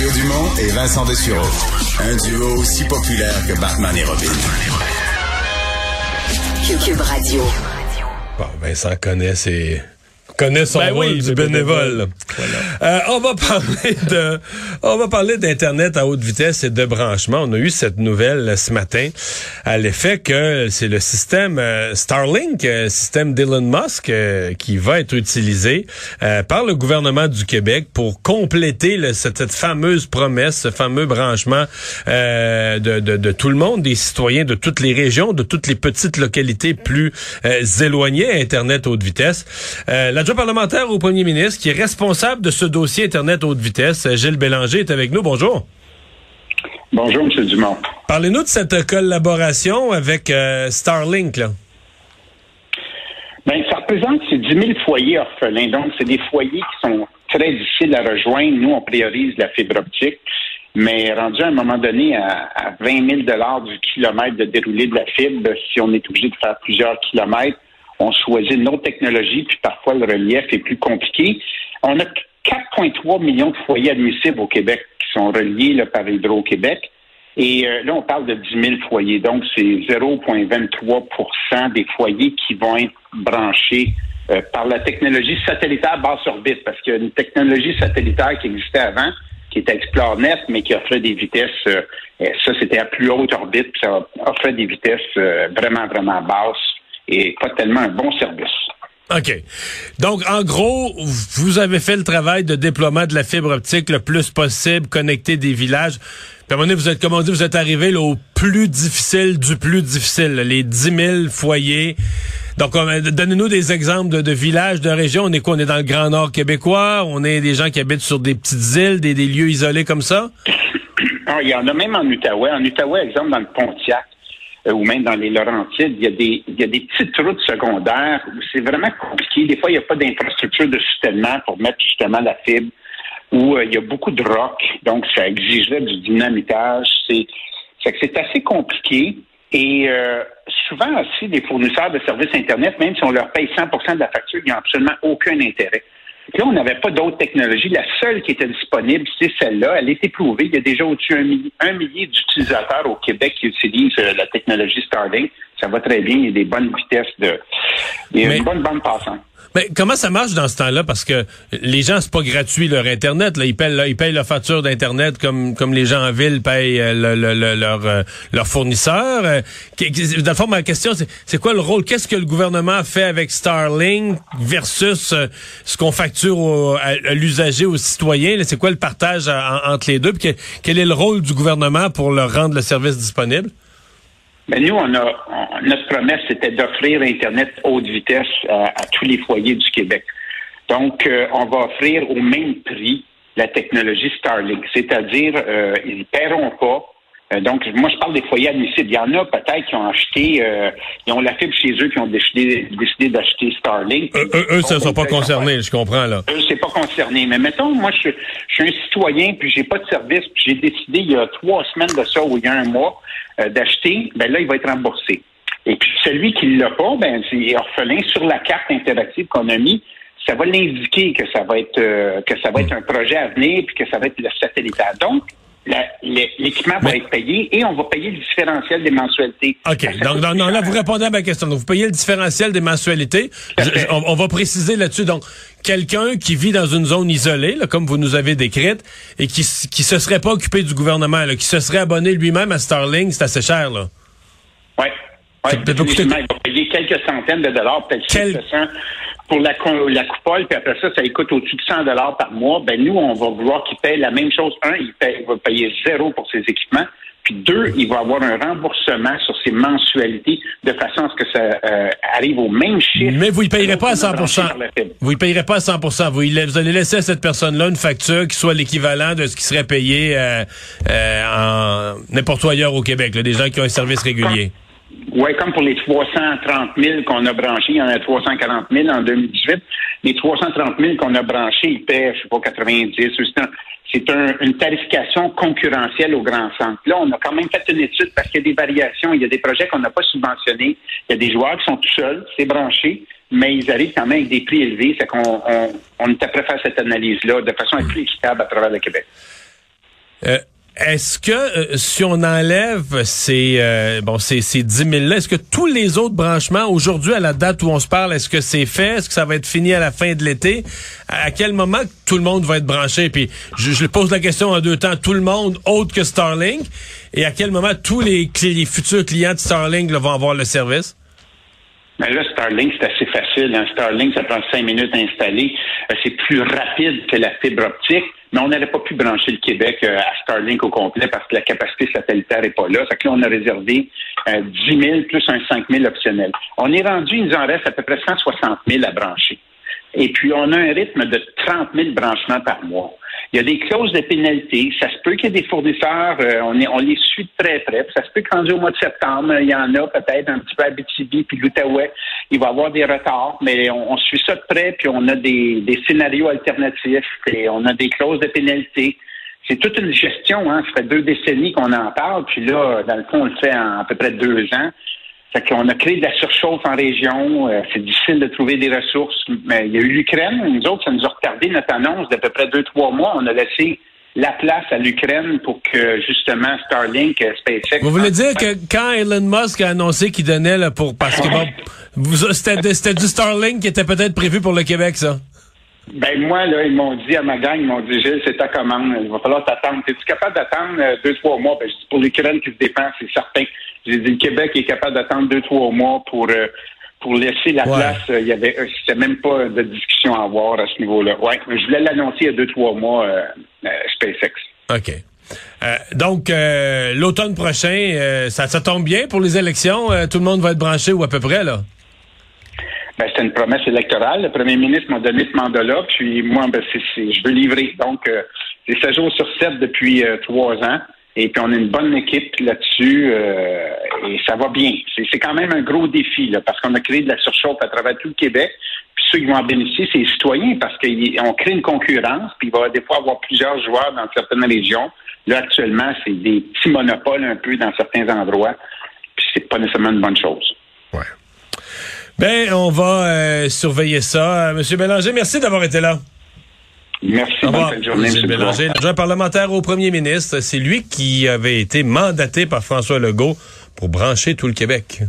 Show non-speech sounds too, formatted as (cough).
Mario Dumont et Vincent Dessureau. Un duo aussi populaire que Batman et Robin. Cube Radio. Bon, Vincent connaît ses connaît son Ben rôle oui, du le bénévole. Euh, on va parler de, on va parler d'internet à haute vitesse et de branchement. On a eu cette nouvelle ce matin à l'effet que c'est le système euh, Starlink, euh, système d'Elon Musk, euh, qui va être utilisé par le gouvernement du Québec pour compléter le- cette, cette fameuse promesse, ce fameux branchement de, de, de tout le monde, des citoyens de toutes les régions, de toutes les petites localités plus éloignées à Internet haute vitesse. Parlementaire au premier ministre qui est responsable de ce dossier Internet haute vitesse, Gilles Bélanger, est avec nous. Bonjour. Bonjour, M. Dumont. Parlez-nous de cette collaboration avec euh, Starlink. Là. Ben, ça représente ces 10 000 foyers orphelins. Donc, c'est des foyers qui sont très difficiles à rejoindre. Nous, on priorise la fibre optique. Mais rendu à un moment donné à, à 20 000 du kilomètre de déroulé de la fibre, si on est obligé de faire plusieurs kilomètres, on choisit une autre technologie, puis parfois le relief est plus compliqué. On a 4,3 millions de foyers admissibles au Québec qui sont reliés par Hydro-Québec. Et euh, là, on parle de 10 000 foyers. Donc, c'est 0,23% des foyers qui vont être branchés euh, par la technologie satellitaire basse orbite. Parce qu'il y a une technologie satellitaire qui existait avant, qui était ExploreNet, mais qui offrait des vitesses, euh, ça c'était à plus haute orbite, puis ça offrait des vitesses vraiment, vraiment basses et pas tellement un bon service. OK. Donc, en gros, vous avez fait le travail de déploiement de la fibre optique le plus possible, connecter des villages. Puis à un moment donné, vous êtes, comme on dit, vous êtes arrivé là, au plus difficile du plus difficile, là, les 10 000 foyers. Donc, on- donnez-nous des exemples de, de villages, de régions. On est quoi? On est dans le Grand Nord québécois? On est des gens qui habitent sur des petites îles, des, des lieux isolés comme ça? (coughs) Ah, il y en a même en Outaouais. En Outaouais, exemple, dans le Pontiac, ou même dans les Laurentides, il y, a des, il y a des petites routes secondaires où c'est vraiment compliqué. Des fois, il n'y a pas d'infrastructure de soutènement pour mettre justement la fibre, où euh, il y a beaucoup de rock, donc ça exigerait du dynamitage. C'est c'est assez compliqué. Et euh, souvent aussi, les fournisseurs de services Internet, même si on leur paye 100% de la facture, ils n'ont absolument aucun intérêt. Là, on n'avait pas d'autres technologies. La seule qui était disponible, c'est celle-là. Elle est éprouvée. Il y a déjà au-dessus d'un millier, un millier d'utilisateurs au Québec qui utilisent euh, la technologie Starlink. Ça va très bien. Il y a des bonnes vitesses de, il y a Mais- une bonne bande passante. Mais comment ça marche dans ce temps-là? Parce que les gens, c'est pas gratuit leur Internet. Là. Ils, payent, leur facture d'Internet comme, comme les gens en ville payent euh, le- le- le- leur, euh, leur fournisseur. Euh, Dans le fond, ma question, c'est, quoi le rôle? Qu'est-ce que le gouvernement fait avec Starlink versus euh, ce qu'on facture à, à l'usager, aux citoyens? C'est quoi le partage en- entre les deux? Quel est le rôle du gouvernement pour leur rendre le service disponible? Mais nous, on a notre promesse, c'était d'offrir Internet haute vitesse à, à tous les foyers du Québec. Donc, euh, on va offrir au même prix la technologie Starlink, c'est-à-dire euh, ils ne paieront pas. Euh, donc, moi, je parle des foyers admissibles. Il y en a peut-être qui ont acheté, euh, ils ont la fibre chez eux, qui ont décidé, décidé d'acheter Starlink. Eux, eux, eux, ne sont pas concernés, je comprends, là. Eux, c'est pas concerné. Mais mettons, moi, je, je suis un citoyen, puis j'ai pas de service, puis j'ai décidé il y a trois semaines de ça ou il y a un mois euh, d'acheter, ben là, il va être remboursé. Et puis celui qui l'a pas, ben c'est orphelin sur la carte interactive qu'on a mis. Ça va l'indiquer que ça va être euh, que ça va être un projet à venir, puis que ça va être le satellitaire. Donc, l'équipement va être payé et on va payer le différentiel des mensualités. OK. Donc, non, non, là, vous répondez à ma question. Donc, vous payez le différentiel des mensualités. Je- on, on va préciser là-dessus. Donc, quelqu'un qui vit dans une zone isolée, là, comme vous nous avez décrite, et qui, qui se serait pas occupé du gouvernement, là, qui se serait abonné lui-même à Starlink, c'est assez cher, là. Oui. Ouais, Ça peut pas coûter- définitivement, il va payer quelques centaines de dollars, peut-être Quel- 700 pour la, co- la coupole, puis après ça, ça lui coûte au-dessus de 100 dollars par mois. Ben nous, on va vouloir qu'il paye la même chose. Un, il, paye- il va payer zéro pour ses équipements. Puis deux, il va avoir un remboursement sur ses mensualités de façon à ce que ça euh, arrive au même chiffre. Mais vous ne payerez pas à qu'on a 100 branché par la fibre. Vous ne payerez pas à 100 vous, vous allez laisser à cette personne-là une facture qui soit l'équivalent de ce qui serait payé euh, euh, en n'importe où ailleurs au Québec, là, des gens qui ont un service régulier. Oui, comme pour les 330 000 qu'on a branchés, il y en a 340 000 en 2018. Les 330 000 qu'on a branchés, ils paient, je sais pas, 90. C'est un- C'est un- une tarification concurrentielle au grand centre. Là, on a quand même fait une étude parce qu'il y a des variations. Il y a des projets qu'on n'a pas subventionnés. Il y a des joueurs qui sont tout seuls, c'est branché, mais ils arrivent quand même avec des prix élevés. C'est qu'on on, on à faire cette analyse-là de façon à être plus équitable à travers le Québec. Est-ce que euh, si on enlève ces euh, bon ces, ces 10 000 là, est-ce que tous les autres branchements aujourd'hui à la date où on se parle, est-ce que c'est fait, est-ce que ça va être fini à la fin de l'été? À quel moment tout le monde va être branché? Puis je, je pose la question en deux temps. Tout le monde autre que Starlink? Et à quel moment tous les, les futurs clients de Starlink vont avoir le service? Mais ben là, Starlink, c'est assez facile. Hein. Starlink, ça prend cinq minutes à installer. Euh, c'est plus rapide que la fibre optique, mais on n'aurait pas pu brancher le Québec euh, à Starlink au complet parce que la capacité satellitaire n'est pas là. Fait que là, on a réservé 10 euh, 000 plus un 5 000 optionnel. On est rendu, il nous en reste à peu près 160 000 à brancher. Et puis, on a un rythme de 30 000 branchements par mois. Il y a des clauses de pénalité. Ça se peut qu'il y ait des fournisseurs, euh, on, est, on les suit de très près. Ça se peut qu'en au mois de septembre, il y en a peut-être un petit peu à Bitibi puis l'Outaouais. Il va y avoir des retards, mais on, suit ça de près, puis on a des, des scénarios alternatifs et on a des clauses de pénalité. C'est toute une gestion, hein. Ça fait deux décennies qu'on en parle, puis là, dans le fond, on le fait en à peu près deux ans. Fait qu'on a créé de la surchauffe en région. Euh, c'est difficile de trouver des ressources. Mais il y a eu l'Ukraine. Nous autres, ça nous a retardé notre annonce d'à peu près deux, trois mois. On a laissé la place à l'Ukraine pour que justement Starlink, euh, SpaceX. Vous voulez dire que quand Elon Musk a annoncé qu'il donnait là, pour parce que bon, c'était du Starlink qui était peut-être prévu pour le Québec, ça? Ben moi, là, ils m'ont dit à ma gang, ils m'ont dit Gilles, c'est ta commande, il va falloir t'attendre. Es-tu capable d'attendre euh, deux, trois mois? Ben, je dis pour l'Ukraine qui se dépend, c'est certain. J'ai dit le Québec est capable d'attendre deux, trois mois pour euh, pour laisser la place. Euh, il y avait c'était même pas de discussion à avoir à ce niveau-là. Ouais, je voulais l'annoncer il y a deux, trois mois, SpaceX. OK. donc, l'automne prochain, ça, ça tombe bien pour les élections? tout le monde va être branché ou à peu près, là? Ben, c'était une promesse électorale. Le premier ministre m'a donné ce mandat-là, puis moi, ben, je veux livrer. Donc, euh, c'est 7 jours sur 7 depuis euh, trois ans. Et puis, on a une bonne équipe là-dessus euh, et ça va bien. C'est quand même un gros défi, là, parce qu'on a créé de la surchauffe à travers tout le Québec. Puis ceux qui vont en bénéficier, c'est les citoyens, parce qu'on crée une concurrence, puis il va des fois avoir plusieurs joueurs dans certaines régions. Là, actuellement, c'est des petits monopoles un peu dans certains endroits. Puis c'est pas nécessairement une bonne chose. Ouais. Ben, on va euh, surveiller ça. Euh, Monsieur Bélanger, merci d'avoir été là. Merci. Bonne journée, Bélanger, parlementaire au premier ministre. C'est lui qui avait été mandaté par François Legault pour brancher tout le Québec.